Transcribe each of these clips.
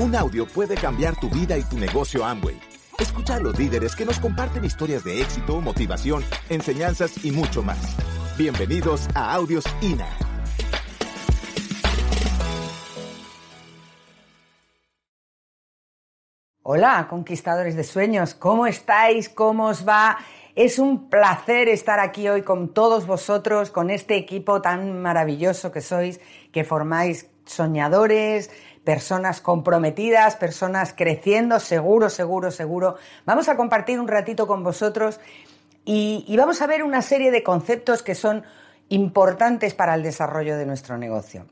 Un audio puede cambiar tu vida y tu negocio Amway. Escucha a los líderes que nos comparten historias de éxito, motivación, enseñanzas y mucho más. Bienvenidos a Audios INA. Hola, conquistadores de sueños, ¿cómo estáis? ¿Cómo os va? Es un placer estar aquí hoy con todos vosotros, con este equipo tan maravilloso que sois, que formáis soñadores, personas comprometidas, personas creciendo, seguro, seguro, seguro. Vamos a compartir un ratito con vosotros y, vamos a ver una serie de conceptos que son importantes para el desarrollo de nuestro negocio.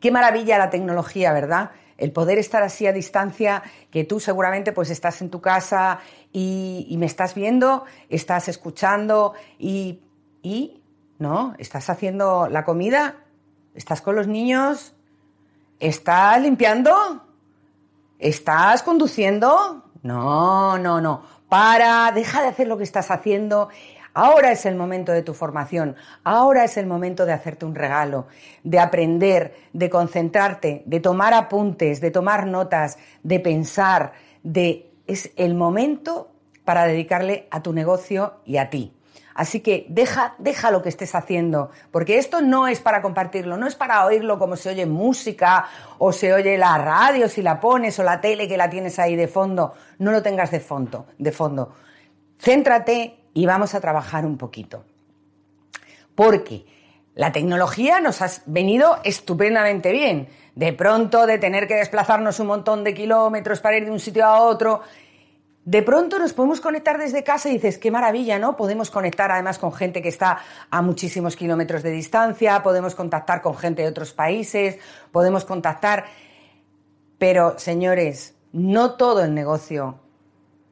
Qué maravilla la tecnología, ¿verdad? El poder estar así a distancia, que tú seguramente pues estás en tu casa y, y me estás viendo, estás escuchando y, y, ¿no? Estás haciendo la comida, estás con los niños, ¿Estás limpiando? ¿Estás conduciendo? No, no, no. Para, deja de hacer lo que estás haciendo. Ahora es el momento de tu formación, ahora es el momento de hacerte un regalo, de aprender, de concentrarte, de tomar apuntes, de tomar notas, de pensar, de es el momento para dedicarle a tu negocio y a ti. Así que deja, deja lo que estés haciendo, porque esto no es para compartirlo, no es para oírlo como se oye música o se oye la radio si la pones o la tele que la tienes ahí de fondo. No lo tengas de fondo, de fondo. Céntrate y vamos a trabajar un poquito. Porque la tecnología nos ha venido estupendamente bien. De pronto, de tener que desplazarnos un montón de kilómetros para ir de un sitio a otro, de pronto nos podemos conectar desde casa y dices, qué maravilla, ¿no? Podemos conectar además con gente que está a muchísimos kilómetros de distancia, podemos contactar con gente de otros países, podemos contactar... Pero, señores, no todo el negocio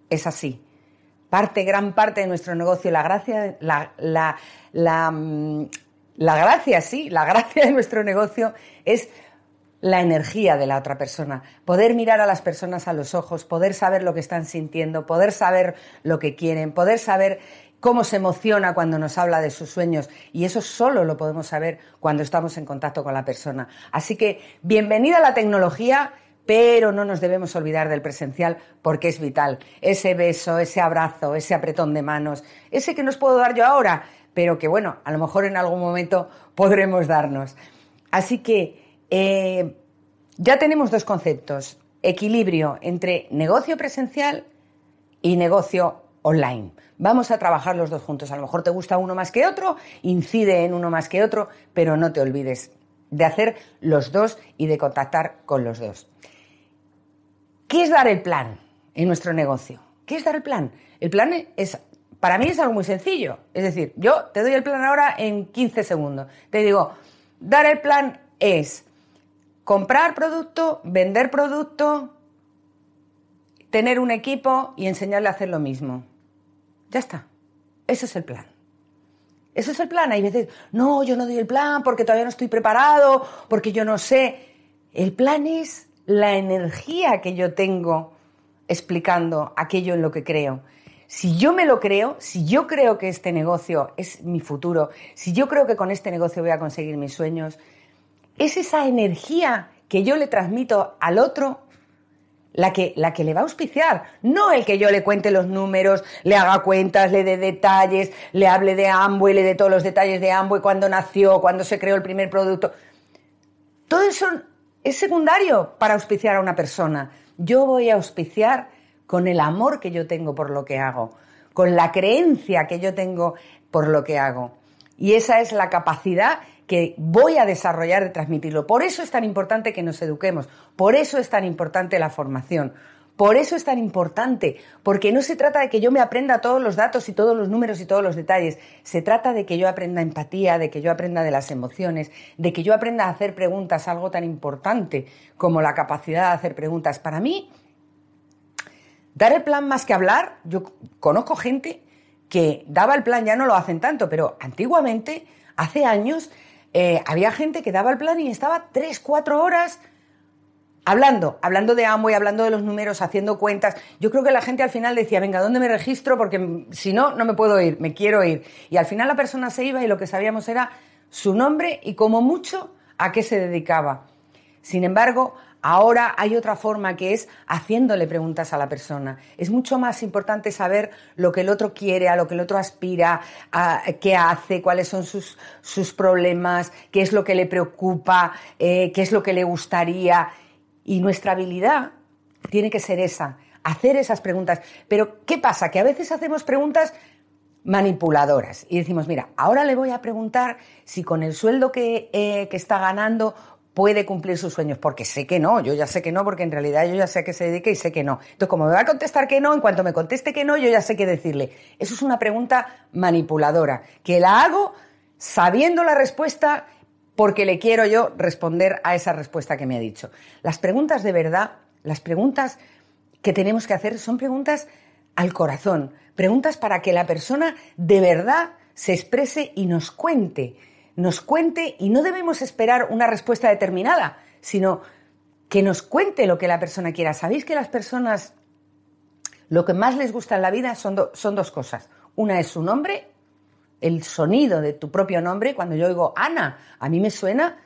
es así. Parte, gran parte de nuestro negocio, la gracia, la, la, la, mm, la gracia, sí, la gracia de nuestro negocio es la energía de la otra persona, poder mirar a las personas a los ojos, poder saber lo que están sintiendo, poder saber lo que quieren, poder saber cómo se emociona cuando nos habla de sus sueños y eso solo lo podemos saber cuando estamos en contacto con la persona. Así que bienvenida a la tecnología, pero no nos debemos olvidar del presencial porque es vital. Ese beso, ese abrazo, ese apretón de manos, ese que nos puedo dar yo ahora, pero que bueno, a lo mejor en algún momento podremos darnos. Así que eh, ya tenemos dos conceptos, equilibrio entre negocio presencial y negocio online. Vamos a trabajar los dos juntos. A lo mejor te gusta uno más que otro, incide en uno más que otro, pero no te olvides de hacer los dos y de contactar con los dos. ¿Qué es dar el plan en nuestro negocio? ¿Qué es dar el plan? El plan es, para mí es algo muy sencillo. Es decir, yo te doy el plan ahora en 15 segundos. Te digo, dar el plan es comprar producto, vender producto, tener un equipo y enseñarle a hacer lo mismo. Ya está. Ese es el plan. Ese es el plan. Hay veces, no, yo no doy el plan porque todavía no estoy preparado, porque yo no sé. El plan es la energía que yo tengo explicando aquello en lo que creo. Si yo me lo creo, si yo creo que este negocio es mi futuro, si yo creo que con este negocio voy a conseguir mis sueños, es esa energía que yo le transmito al otro la que, la que le va a auspiciar, no el que yo le cuente los números, le haga cuentas, le dé detalles, le hable de Amway, le dé todos los detalles de Amway, cuándo nació, cuándo se creó el primer producto. Todo eso es secundario para auspiciar a una persona. Yo voy a auspiciar con el amor que yo tengo por lo que hago, con la creencia que yo tengo por lo que hago. Y esa es la capacidad que voy a desarrollar de transmitirlo. Por eso es tan importante que nos eduquemos, por eso es tan importante la formación, por eso es tan importante, porque no se trata de que yo me aprenda todos los datos y todos los números y todos los detalles, se trata de que yo aprenda empatía, de que yo aprenda de las emociones, de que yo aprenda a hacer preguntas, algo tan importante como la capacidad de hacer preguntas. Para mí, dar el plan más que hablar, yo conozco gente que daba el plan, ya no lo hacen tanto, pero antiguamente, hace años, eh, había gente que daba el plan y estaba tres, cuatro horas hablando, hablando de y hablando de los números, haciendo cuentas. Yo creo que la gente al final decía, venga, ¿dónde me registro? Porque si no, no me puedo ir, me quiero ir. Y al final la persona se iba y lo que sabíamos era su nombre y como mucho a qué se dedicaba. Sin embargo, Ahora hay otra forma que es haciéndole preguntas a la persona. Es mucho más importante saber lo que el otro quiere, a lo que el otro aspira, qué hace, cuáles son sus, sus problemas, qué es lo que le preocupa, eh, qué es lo que le gustaría. Y nuestra habilidad tiene que ser esa, hacer esas preguntas. Pero ¿qué pasa? Que a veces hacemos preguntas manipuladoras y decimos, mira, ahora le voy a preguntar si con el sueldo que, eh, que está ganando puede cumplir sus sueños, porque sé que no, yo ya sé que no, porque en realidad yo ya sé a qué se dedica y sé que no. Entonces, como me va a contestar que no, en cuanto me conteste que no, yo ya sé qué decirle. Eso es una pregunta manipuladora, que la hago sabiendo la respuesta porque le quiero yo responder a esa respuesta que me ha dicho. Las preguntas de verdad, las preguntas que tenemos que hacer son preguntas al corazón, preguntas para que la persona de verdad se exprese y nos cuente nos cuente y no debemos esperar una respuesta determinada, sino que nos cuente lo que la persona quiera. ¿Sabéis que las personas lo que más les gusta en la vida son, son dos cosas? Una es su nombre, el sonido de tu propio nombre. Cuando yo oigo Ana, a mí me suena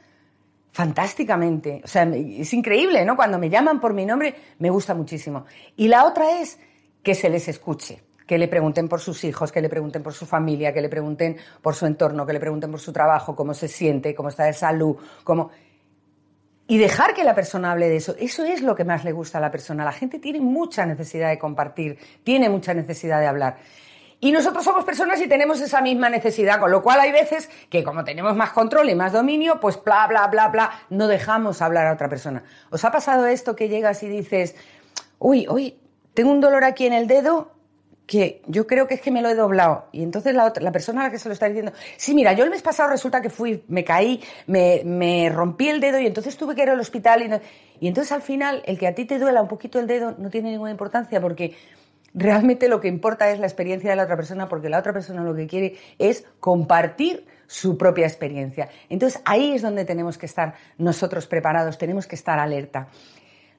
fantásticamente. O sea, es increíble, ¿no? Cuando me llaman por mi nombre, me gusta muchísimo. Y la otra es que se les escuche que le pregunten por sus hijos, que le pregunten por su familia, que le pregunten por su entorno, que le pregunten por su trabajo, cómo se siente, cómo está de salud, cómo... Y dejar que la persona hable de eso, eso es lo que más le gusta a la persona. La gente tiene mucha necesidad de compartir, tiene mucha necesidad de hablar. Y nosotros somos personas y tenemos esa misma necesidad, con lo cual hay veces que como tenemos más control y más dominio, pues bla, bla, bla, bla, no dejamos hablar a otra persona. ¿Os ha pasado esto que llegas y dices, uy, uy, tengo un dolor aquí en el dedo que yo creo que es que me lo he doblado. Y entonces la, otra, la persona a la que se lo está diciendo, sí, mira, yo el mes pasado resulta que fui, me caí, me, me rompí el dedo y entonces tuve que ir al hospital. Y, y entonces al final, el que a ti te duela un poquito el dedo no tiene ninguna importancia porque realmente lo que importa es la experiencia de la otra persona porque la otra persona lo que quiere es compartir su propia experiencia. Entonces ahí es donde tenemos que estar nosotros preparados, tenemos que estar alerta.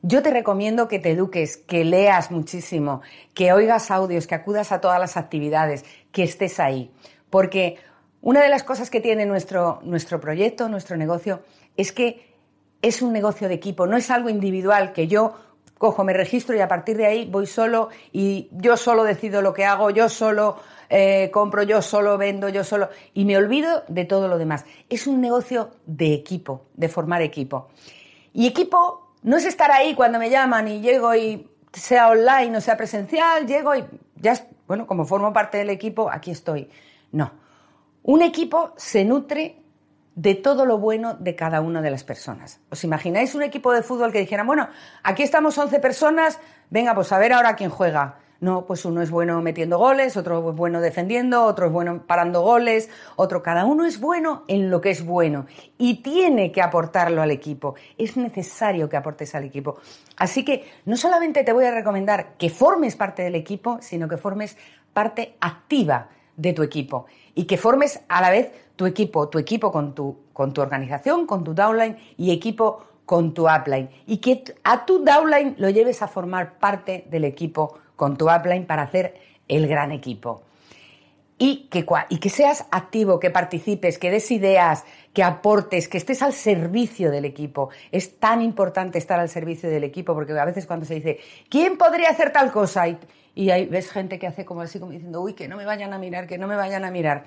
Yo te recomiendo que te eduques, que leas muchísimo, que oigas audios, que acudas a todas las actividades, que estés ahí. Porque una de las cosas que tiene nuestro, nuestro proyecto, nuestro negocio, es que es un negocio de equipo, no es algo individual que yo cojo, me registro y a partir de ahí voy solo y yo solo decido lo que hago, yo solo eh, compro, yo solo vendo, yo solo y me olvido de todo lo demás. Es un negocio de equipo, de formar equipo. Y equipo no es estar ahí cuando me llaman y llego y sea online o sea presencial, llego y ya, bueno, como formo parte del equipo, aquí estoy. No. Un equipo se nutre de todo lo bueno de cada una de las personas. ¿Os imagináis un equipo de fútbol que dijera, bueno, aquí estamos 11 personas, venga, pues a ver ahora quién juega? No, pues uno es bueno metiendo goles, otro es bueno defendiendo, otro es bueno parando goles, otro, cada uno es bueno en lo que es bueno y tiene que aportarlo al equipo. Es necesario que aportes al equipo. Así que no solamente te voy a recomendar que formes parte del equipo, sino que formes parte activa de tu equipo y que formes a la vez tu equipo, tu equipo con tu, con tu organización, con tu downline y equipo con tu upline y que a tu downline lo lleves a formar parte del equipo con tu upline para hacer el gran equipo. Y que, y que seas activo, que participes, que des ideas, que aportes, que estés al servicio del equipo. Es tan importante estar al servicio del equipo porque a veces cuando se dice, ¿quién podría hacer tal cosa? Y, y ahí ves gente que hace como así, como diciendo, uy, que no me vayan a mirar, que no me vayan a mirar.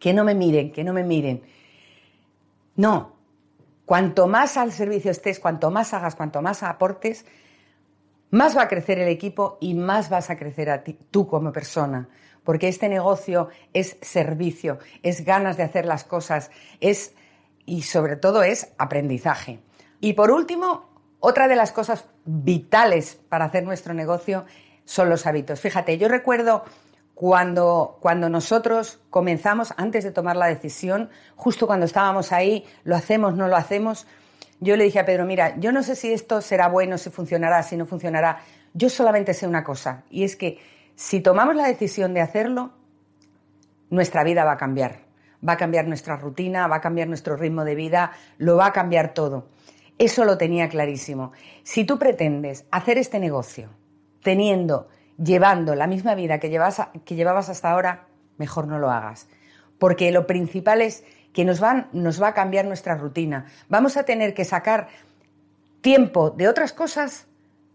Que no me miren, que no me miren. No. Cuanto más al servicio estés, cuanto más hagas, cuanto más aportes, más va a crecer el equipo y más vas a crecer a ti, tú como persona. Porque este negocio es servicio, es ganas de hacer las cosas, es y sobre todo es aprendizaje. Y por último, otra de las cosas vitales para hacer nuestro negocio son los hábitos. Fíjate, yo recuerdo cuando, cuando nosotros comenzamos, antes de tomar la decisión, justo cuando estábamos ahí, lo hacemos, no lo hacemos, yo le dije a Pedro, mira, yo no sé si esto será bueno, si funcionará, si no funcionará. Yo solamente sé una cosa, y es que si tomamos la decisión de hacerlo, nuestra vida va a cambiar. Va a cambiar nuestra rutina, va a cambiar nuestro ritmo de vida, lo va a cambiar todo. Eso lo tenía clarísimo. Si tú pretendes hacer este negocio teniendo, llevando la misma vida que, que llevabas hasta ahora, mejor no lo hagas. Porque lo principal es que nos, van, nos va a cambiar nuestra rutina. Vamos a tener que sacar tiempo de otras cosas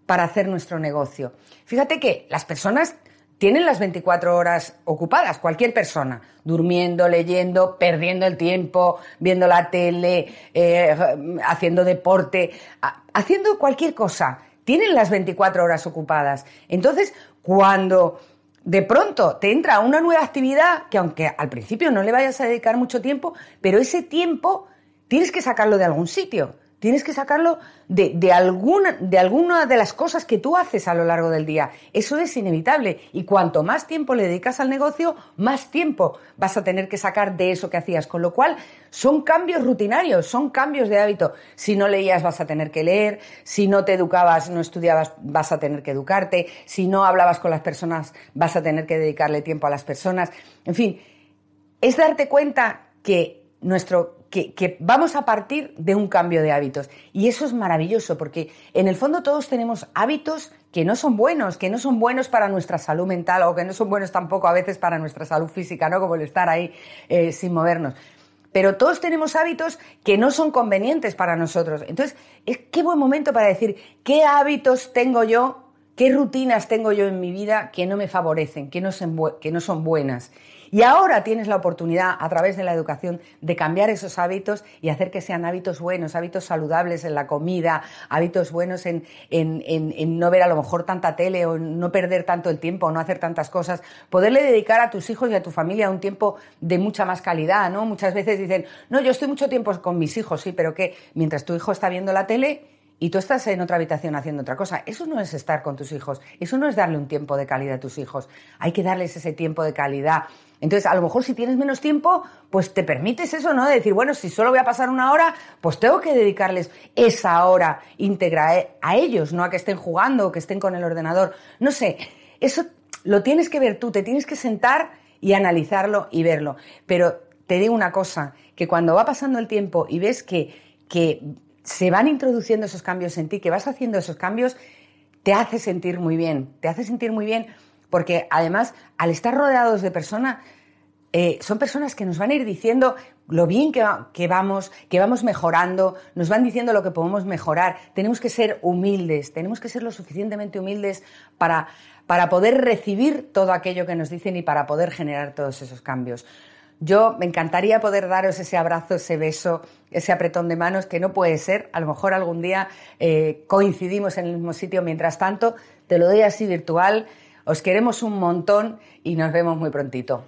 para hacer nuestro negocio. Fíjate que las personas tienen las 24 horas ocupadas, cualquier persona, durmiendo, leyendo, perdiendo el tiempo, viendo la tele, eh, haciendo deporte, haciendo cualquier cosa. Tienen las 24 horas ocupadas. Entonces, cuando de pronto te entra una nueva actividad, que aunque al principio no le vayas a dedicar mucho tiempo, pero ese tiempo tienes que sacarlo de algún sitio. Tienes que sacarlo de, alguna, de alguna de las cosas que tú haces a lo largo del día. Eso es inevitable. Y cuanto más tiempo le dedicas al negocio, más tiempo vas a tener que sacar de eso que hacías. Con lo cual, son cambios rutinarios, son cambios de hábito. Si no leías, vas a tener que leer. Si no te educabas, no estudiabas, vas a tener que educarte. Si no hablabas con las personas, vas a tener que dedicarle tiempo a las personas. En fin, es darte cuenta que nuestro que, vamos a partir de un cambio de hábitos. Y eso es maravilloso, porque en el fondo todos tenemos hábitos que no son buenos, que no son buenos para nuestra salud mental o que no son buenos tampoco a veces para nuestra salud física, ¿no? Como el estar ahí eh, sin movernos. Pero todos tenemos hábitos que no son convenientes para nosotros. Entonces, es qué buen momento para decir qué hábitos tengo yo, qué rutinas tengo yo en mi vida que no me favorecen, que no que no son buenas. Y ahora tienes la oportunidad, a través de la educación, de cambiar esos hábitos y hacer que sean hábitos buenos, hábitos saludables en la comida, hábitos buenos en, no ver a lo mejor tanta tele o no perder tanto el tiempo o no hacer tantas cosas. Poderle dedicar a tus hijos y a tu familia un tiempo de mucha más calidad, ¿no? Muchas veces dicen, no, yo estoy mucho tiempo con mis hijos, sí, pero que mientras tu hijo está viendo la tele, y tú estás en otra habitación haciendo otra cosa. Eso no es estar con tus hijos, eso no es darle un tiempo de calidad a tus hijos. Hay que darles ese tiempo de calidad. Entonces, a lo mejor si tienes menos tiempo, pues te permites eso, ¿no? De decir, bueno, si solo voy a pasar una hora, pues tengo que dedicarles esa hora íntegra a ellos, no a que estén jugando o que estén con el ordenador. No sé, eso lo tienes que ver tú, te tienes que sentar y analizarlo y verlo. Pero te digo una cosa, que cuando va pasando el tiempo y ves que, que se van introduciendo esos cambios en ti, que vas haciendo esos cambios, te hace sentir muy bien, te hace sentir muy bien porque además al estar rodeados de personas, eh, son personas que nos van a ir diciendo lo bien que, que, vamos, que vamos mejorando, nos van diciendo lo que podemos mejorar. Tenemos que ser humildes, tenemos que ser lo suficientemente humildes para, para poder recibir todo aquello que nos dicen y para poder generar todos esos cambios. Yo me encantaría poder daros ese abrazo, ese beso, ese apretón de manos, que no puede ser. A lo mejor algún día eh, coincidimos en el mismo sitio. Mientras tanto, te lo doy así virtual. Os queremos un montón y nos vemos muy prontito.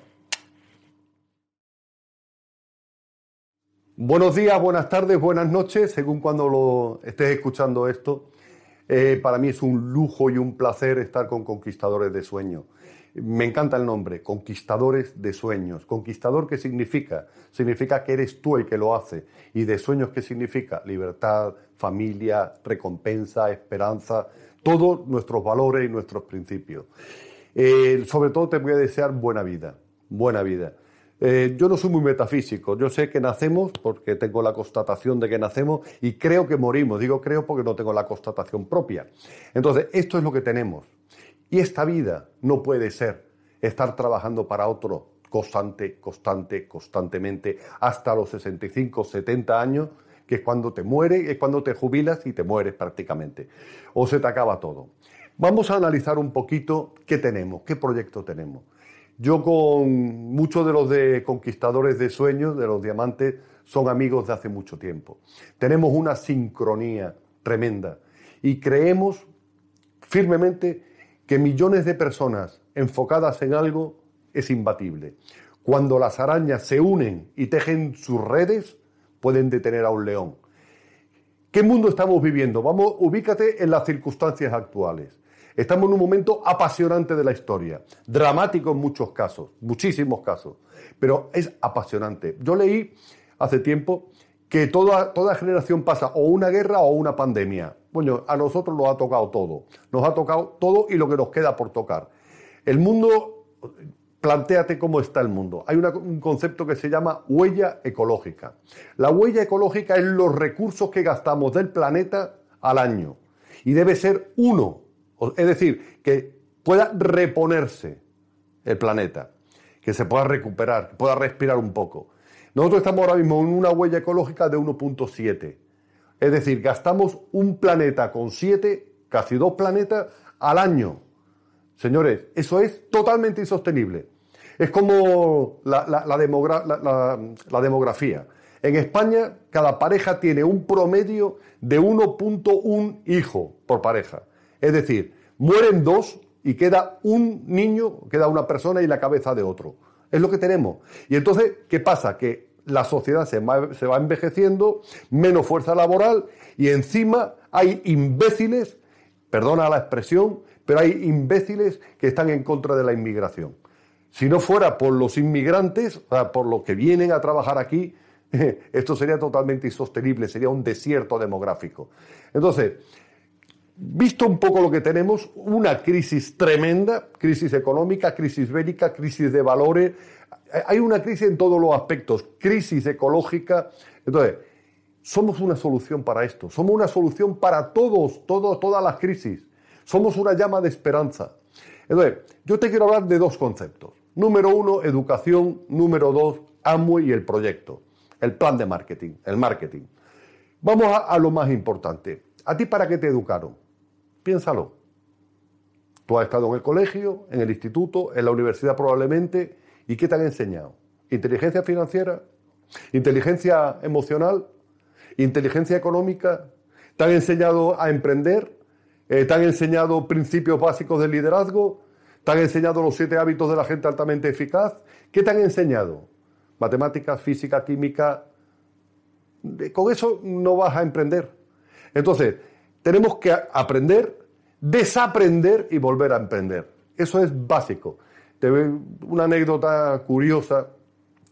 Buenos días, buenas tardes, buenas noches, según cuando lo estés escuchando esto. Eh, para mí es un lujo y un placer estar con Conquistadores de Sueños. Me encanta el nombre, Conquistadores de Sueños. Conquistador, ¿qué significa? Significa que eres tú el que lo hace. ¿Y de sueños qué significa? Libertad, familia, recompensa, esperanza, todos nuestros valores y nuestros principios. Eh, sobre todo te voy a desear buena vida, buena vida. Eh, yo no soy muy metafísico, yo sé que nacemos porque tengo la constatación de que nacemos y creo que morimos, digo creo porque no tengo la constatación propia. Entonces, esto es lo que tenemos. Y esta vida no puede ser estar trabajando para otro constante, constante, constantemente, hasta los 65, 70 años, que es cuando te mueres, es cuando te jubilas y te mueres prácticamente, o se te acaba todo. Vamos a analizar un poquito qué tenemos, qué proyecto tenemos. Yo con muchos de los de conquistadores de sueños, de los diamantes, son amigos de hace mucho tiempo. Tenemos una sincronía tremenda y creemos firmemente que millones de personas enfocadas en algo es imbatible. Cuando las arañas se unen y tejen sus redes, pueden detener a un león. ¿Qué mundo estamos viviendo? Vamos, ubícate en las circunstancias actuales. Estamos en un momento apasionante de la historia, dramático en muchos casos, muchísimos casos, pero es apasionante. Yo leí hace tiempo que toda, toda generación pasa o una guerra o una pandemia. Bueno, a nosotros nos ha tocado todo, nos ha tocado todo y lo que nos queda por tocar. El mundo plantéate cómo está el mundo. Hay un concepto que se llama huella ecológica. La huella ecológica es los recursos que gastamos del planeta al año. Y debe ser uno. Es decir, que pueda reponerse el planeta, que se pueda recuperar, que pueda respirar un poco. Nosotros estamos ahora mismo en una huella ecológica de 1.7. Es decir, gastamos un planeta con siete, casi dos planetas al año. Señores, eso es totalmente insostenible. Es como la, demografía. En España, cada pareja tiene un promedio de 1.1 hijo por pareja. Es decir, mueren dos y queda un niño, queda una persona y la cabeza de otro. Es lo que tenemos. Y entonces, ¿qué pasa? Que la sociedad se va, envejeciendo, menos fuerza laboral y encima hay imbéciles, perdona la expresión, pero hay imbéciles que están en contra de la inmigración. Si no fuera por los inmigrantes, o sea, por los que vienen a trabajar aquí, esto sería totalmente insostenible, sería un desierto demográfico. Entonces, visto un poco lo que tenemos, una crisis tremenda, crisis económica, crisis bélica, crisis de valores, hay una crisis en todos los aspectos, crisis ecológica. Entonces, somos una solución para esto, somos una solución para todos, todos todas las crisis. Somos una llama de esperanza. Entonces, yo te quiero hablar de dos conceptos. Número uno, educación. Número dos, Amway y el proyecto. El plan de marketing, el marketing. Vamos a, a lo más importante. ¿A ti para qué te educaron? Piénsalo. Tú has estado en el colegio, en el instituto, en la universidad probablemente, ¿y qué te han enseñado? ¿Inteligencia financiera? ¿Inteligencia emocional? ¿Inteligencia económica? ¿Te han enseñado a emprender? Eh, ¿Te han enseñado principios básicos del liderazgo? ¿Te han enseñado los siete hábitos de la gente altamente eficaz? ¿Qué te han enseñado? Matemáticas, física, química. Con eso no vas a emprender. Entonces, tenemos que aprender, desaprender y volver a emprender. Eso es básico. Te una anécdota curiosa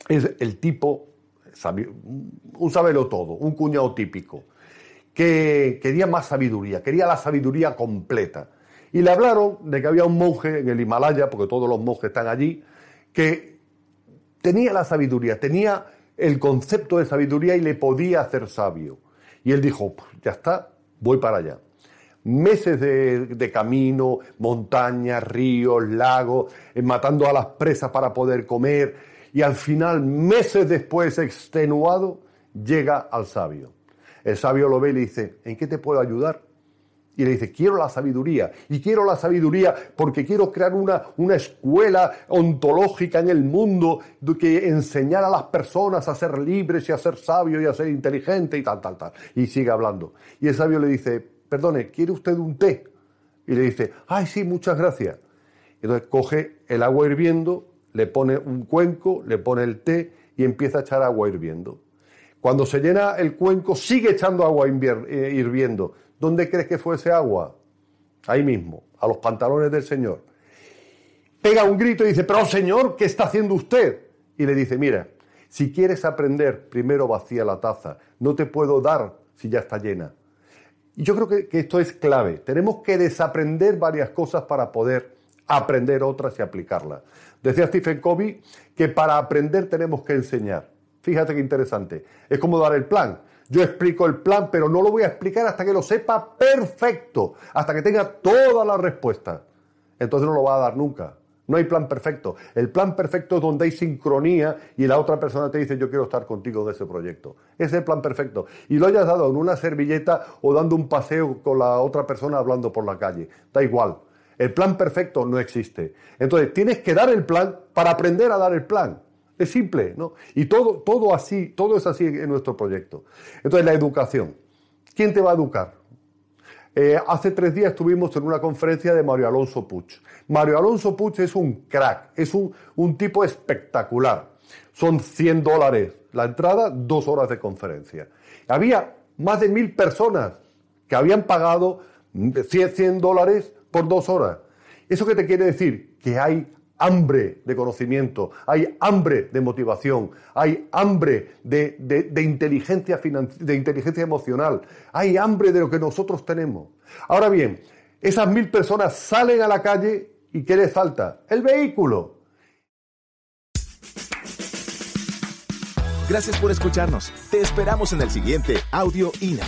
es el tipo, un sabelo todo, un cuñado típico que quería más sabiduría, quería la sabiduría completa. Y le hablaron de que había un monje en el Himalaya, porque todos los monjes están allí, que tenía la sabiduría, tenía el concepto de sabiduría y le podía hacer sabio. Y él dijo, pues ya está, voy para allá. Meses de, camino, montañas, ríos, lagos, eh, matando a las presas para poder comer, y al final, meses después, extenuado, llega al sabio. El sabio lo ve y le dice, ¿en qué te puedo ayudar? Y le dice, quiero la sabiduría. Y quiero la sabiduría porque quiero crear una, una escuela ontológica en el mundo que enseñara a las personas a ser libres y a ser sabios y a ser inteligentes y tal, tal, tal. Y sigue hablando. Y el sabio le dice, perdone, ¿quiere usted un té? Y le dice, ay, sí, muchas gracias. Entonces coge el agua hirviendo, le pone un cuenco, le pone el té y empieza a echar agua hirviendo. Cuando se llena el cuenco, sigue echando agua eh, hirviendo. ¿Dónde crees que fue ese agua? Ahí mismo, a los pantalones del Señor. Pega un grito y dice, pero Señor, ¿qué está haciendo usted? Y le dice, mira, si quieres aprender, primero vacía la taza. No te puedo dar si ya está llena. Y yo creo que, que esto es clave. Tenemos que desaprender varias cosas para poder aprender otras y aplicarlas. Decía Stephen Covey que para aprender tenemos que enseñar. Fíjate qué interesante. Es como dar el plan. Yo explico el plan, pero no lo voy a explicar hasta que lo sepa perfecto, hasta que tenga todas las respuestas. Entonces no lo va a dar nunca. No hay plan perfecto. El plan perfecto es donde hay sincronía y la otra persona te dice yo quiero estar contigo de ese proyecto. Ese es el plan perfecto. Y lo hayas dado en una servilleta o dando un paseo con la otra persona hablando por la calle. Da igual. El plan perfecto no existe. Entonces tienes que dar el plan para aprender a dar el plan. Es simple, ¿no? Y todo, todo así, todo es así en nuestro proyecto. Entonces, la educación. ¿Quién te va a educar? Eh, hace tres días estuvimos en una conferencia de Mario Alonso Puch. Mario Alonso Puch es un crack, es un, un tipo espectacular. Son 100 dólares la entrada, dos horas de conferencia. Había más de mil personas que habían pagado 100 dólares por dos horas. ¿Eso qué te quiere decir? Que hay hambre de conocimiento, hay hambre de motivación, hay hambre de, inteligencia de inteligencia emocional, hay hambre de lo que nosotros tenemos. Ahora bien, esas mil personas salen a la calle y ¿qué les falta? El vehículo. Gracias por escucharnos. Te esperamos en el siguiente Audio INA.